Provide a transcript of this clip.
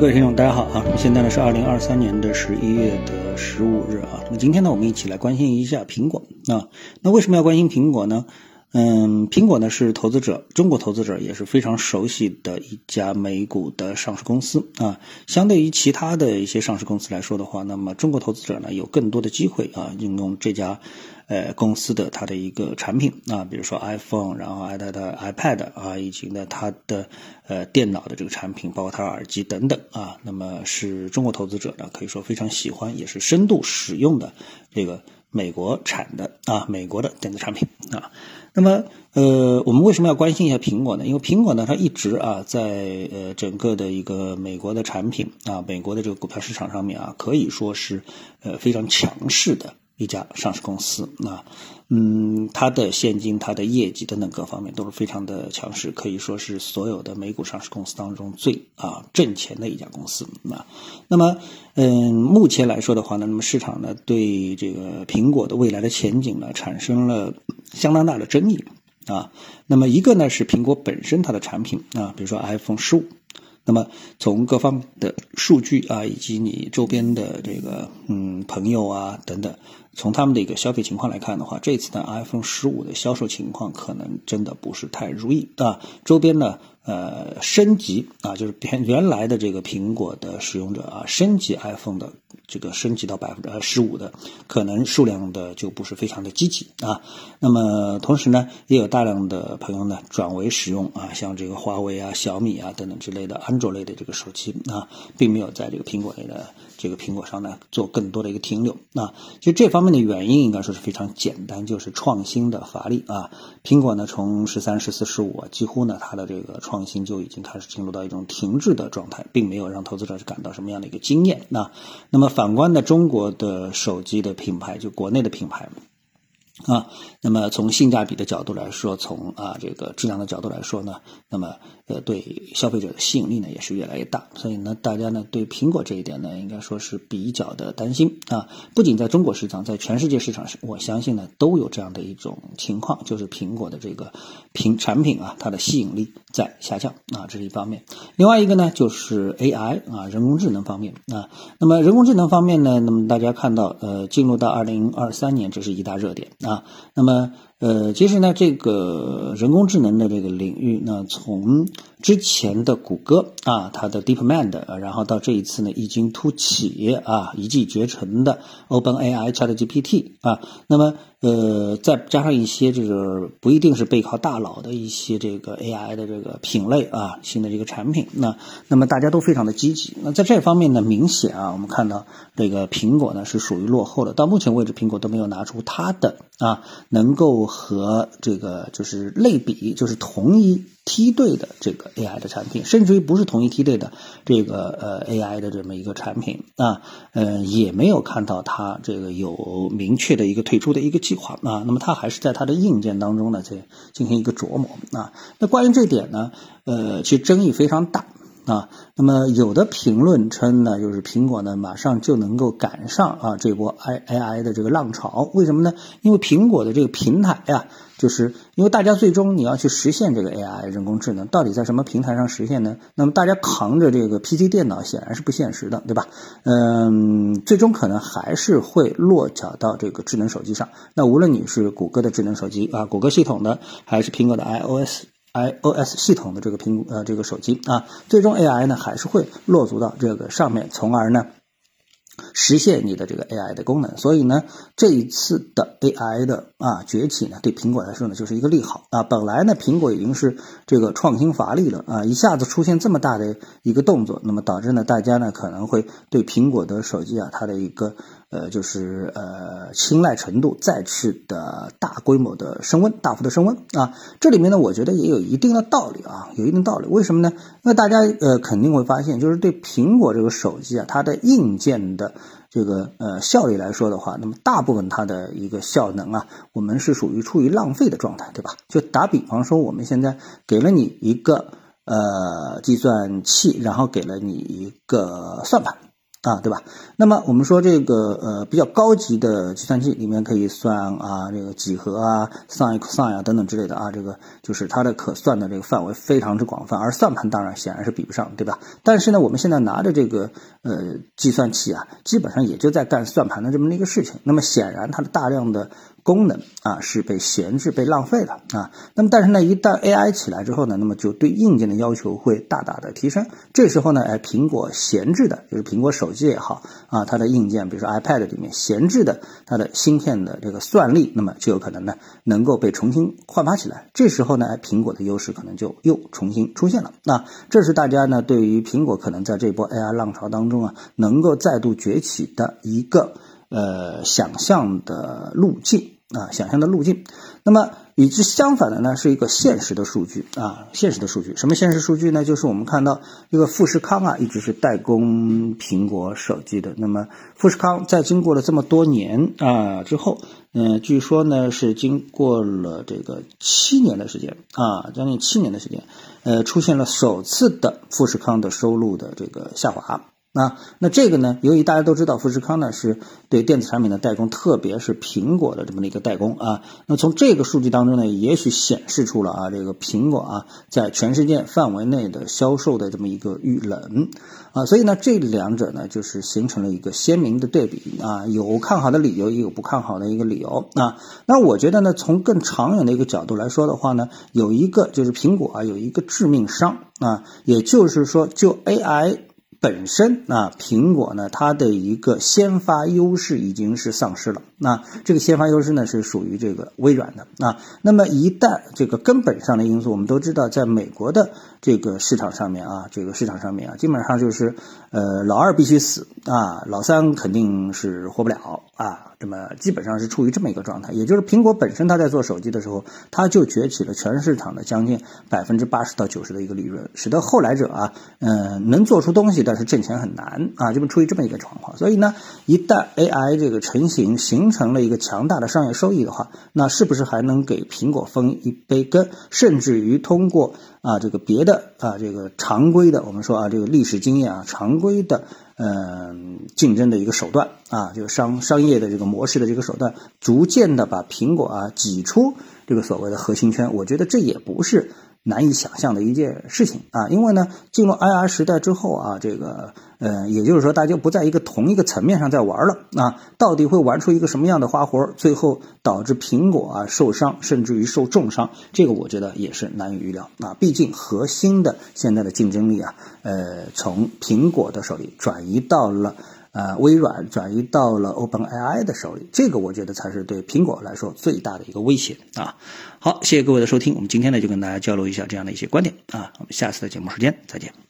各位听众，大家好啊！现在呢是二零二三年的十一月的十五日啊。那么今天呢，我们一起来关心一下苹果啊。那为什么要关心苹果呢？嗯，苹果呢是投资者，中国投资者也是非常熟悉的一家美股的上市公司啊。相对于其他的一些上市公司来说的话，那么中国投资者呢有更多的机会啊，应用这家呃公司的它的一个产品啊，比如说 iPhone，然后 iPad、iPad 啊，以及呢它的呃电脑的这个产品，包括它耳机等等啊。那么是中国投资者呢可以说非常喜欢，也是深度使用的这个美国产的啊美国的电子产品啊。那么，呃，我们为什么要关心一下苹果呢？因为苹果呢，它一直啊，在呃整个的一个美国的产品啊，美国的这个股票市场上面啊，可以说是呃非常强势的。一家上市公司，那，嗯，它的现金、它的业绩等等各方面都是非常的强势，可以说是所有的美股上市公司当中最啊挣钱的一家公司。那，那么，嗯，目前来说的话呢，那么市场呢对这个苹果的未来的前景呢产生了相当大的争议啊。那么一个呢是苹果本身它的产品啊，比如说 iPhone 十五。那么从各方的数据啊，以及你周边的这个嗯朋友啊等等，从他们的一个消费情况来看的话，这次的 iPhone 十五的销售情况可能真的不是太如意啊。周边呢，呃，升级啊，就是原原来的这个苹果的使用者啊，升级 iPhone 的这个升级到百分之呃十五的，可能数量的就不是非常的积极啊。那么同时呢，也有大量的朋友呢转为使用啊，像这个华为啊、小米啊等等之类的安卓类的这个手机啊，并没有在这个苹果类的这个苹果上呢做更多的一个停留啊。就这方面的原因，应该说是非常简单，就是创新的乏力啊。苹果呢，从十三、十四、十五，几乎呢它的这个创新就已经开始进入到一种停滞的状态，并没有让投资者感到什么样的一个经验。那那么反观的，中国的手机的品牌，就国内的品牌。啊，那么从性价比的角度来说，从啊这个质量的角度来说呢，那么呃对消费者的吸引力呢也是越来越大，所以呢大家呢对苹果这一点呢应该说是比较的担心啊。不仅在中国市场，在全世界市场上，我相信呢都有这样的一种情况，就是苹果的这个品产品啊，它的吸引力在下降啊，这是一方面。另外一个呢就是 AI 啊人工智能方面啊，那么人工智能方面呢，那么大家看到呃进入到二零二三年，这是一大热点啊。啊，那么呃，其实呢，这个人工智能的这个领域呢，从之前的谷歌啊，它的 DeepMind，啊然后到这一次呢，异军突起啊，一骑绝尘的 OpenAI ChatGPT 啊，那么。呃，再加上一些这个不一定是背靠大佬的一些这个 AI 的这个品类啊，新的这个产品，那那么大家都非常的积极。那在这方面呢，明显啊，我们看到这个苹果呢是属于落后的。到目前为止，苹果都没有拿出它的啊，能够和这个就是类比，就是同一。梯队的这个 AI 的产品，甚至于不是同一梯队的这个呃 AI 的这么一个产品啊，呃也没有看到它这个有明确的一个退出的一个计划啊。那么它还是在它的硬件当中呢在进行一个琢磨啊。那关于这点呢，呃其实争议非常大。啊，那么有的评论称呢，就是苹果呢马上就能够赶上啊这波 I A I 的这个浪潮，为什么呢？因为苹果的这个平台呀，就是因为大家最终你要去实现这个 A I 人工智能，到底在什么平台上实现呢？那么大家扛着这个 P C 电脑显然是不现实的，对吧？嗯，最终可能还是会落脚到这个智能手机上。那无论你是谷歌的智能手机啊，谷歌系统的，还是苹果的 I O S。iOS 系统的这个苹呃这个手机啊，最终 AI 呢还是会落足到这个上面，从而呢。实现你的这个 AI 的功能，所以呢，这一次的 AI 的啊崛起呢，对苹果来说呢，就是一个利好啊。本来呢，苹果已经是这个创新乏力了啊，一下子出现这么大的一个动作，那么导致呢，大家呢可能会对苹果的手机啊，它的一个呃，就是呃青睐程度再次的大规模的升温，大幅的升温啊。这里面呢，我觉得也有一定的道理啊，有一定道理。为什么呢？那大家呃肯定会发现，就是对苹果这个手机啊，它的硬件的这个呃效率来说的话，那么大部分它的一个效能啊，我们是属于处于浪费的状态，对吧？就打比方说，我们现在给了你一个呃计算器，然后给了你一个算盘啊，对吧？那么我们说这个呃比较高级的计算器里面可以算啊这个几何啊、sin、cos 啊等等之类的啊，这个就是它的可算的这个范围非常之广泛，而算盘当然显然是比不上，对吧？但是呢，我们现在拿着这个呃计算器啊，基本上也就在干算盘的这么一个事情。那么显然它的大量的功能啊是被闲置、被浪费了啊。那么但是呢，一旦 AI 起来之后呢，那么就对硬件的要求会大大的提升。这时候呢，哎，苹果闲置的就是苹果手。手机也好啊，它的硬件，比如说 iPad 里面闲置的它的芯片的这个算力，那么就有可能呢能够被重新焕发起来。这时候呢，苹果的优势可能就又重新出现了。那这是大家呢对于苹果可能在这波 AI 浪潮当中啊，能够再度崛起的一个呃想象的路径啊，想象的路径。那么。与之相反的呢，是一个现实的数据啊，现实的数据。什么现实数据呢？就是我们看到这个富士康啊，一直是代工苹果手机的。那么富士康在经过了这么多年啊之后，嗯，据说呢是经过了这个七年的时间啊，将近七年的时间，呃，出现了首次的富士康的收入的这个下滑。啊，那这个呢？由于大家都知道富士康呢是对电子产品的代工，特别是苹果的这么的一个代工啊。那从这个数据当中呢，也许显示出了啊，这个苹果啊在全世界范围内的销售的这么一个遇冷啊。所以呢，这两者呢就是形成了一个鲜明的对比啊，有看好的理由，也有不看好的一个理由啊。那我觉得呢，从更长远的一个角度来说的话呢，有一个就是苹果啊有一个致命伤啊，也就是说就 AI。本身啊，苹果呢，它的一个先发优势已经是丧失了。那这个先发优势呢，是属于这个微软的啊。那么一旦这个根本上的因素，我们都知道，在美国的这个市场上面啊，这个市场上面啊，基本上就是呃，老二必须死啊，老三肯定是活不了啊。这么基本上是处于这么一个状态，也就是苹果本身它在做手机的时候，它就崛起了全市场的将近百分之八十到九十的一个利润，使得后来者啊，嗯，能做出东西的，但是挣钱很难啊，就处于这么一个状况。所以呢，一旦 AI 这个成型，形成了一个强大的商业收益的话，那是不是还能给苹果分一杯羹？甚至于通过啊这个别的啊这个常规的，我们说啊这个历史经验啊常规的。嗯，竞争的一个手段啊，这个商商业的这个模式的这个手段，逐渐的把苹果啊挤出这个所谓的核心圈，我觉得这也不是。难以想象的一件事情啊，因为呢，进入 IR 时代之后啊，这个呃，也就是说，大家不在一个同一个层面上在玩了啊，到底会玩出一个什么样的花活，最后导致苹果啊受伤，甚至于受重伤，这个我觉得也是难以预料啊。毕竟核心的现在的竞争力啊，呃，从苹果的手里转移到了。呃，微软转移到了 OpenAI 的手里，这个我觉得才是对苹果来说最大的一个威胁啊！好，谢谢各位的收听，我们今天呢就跟大家交流一下这样的一些观点啊，我们下次的节目时间再见。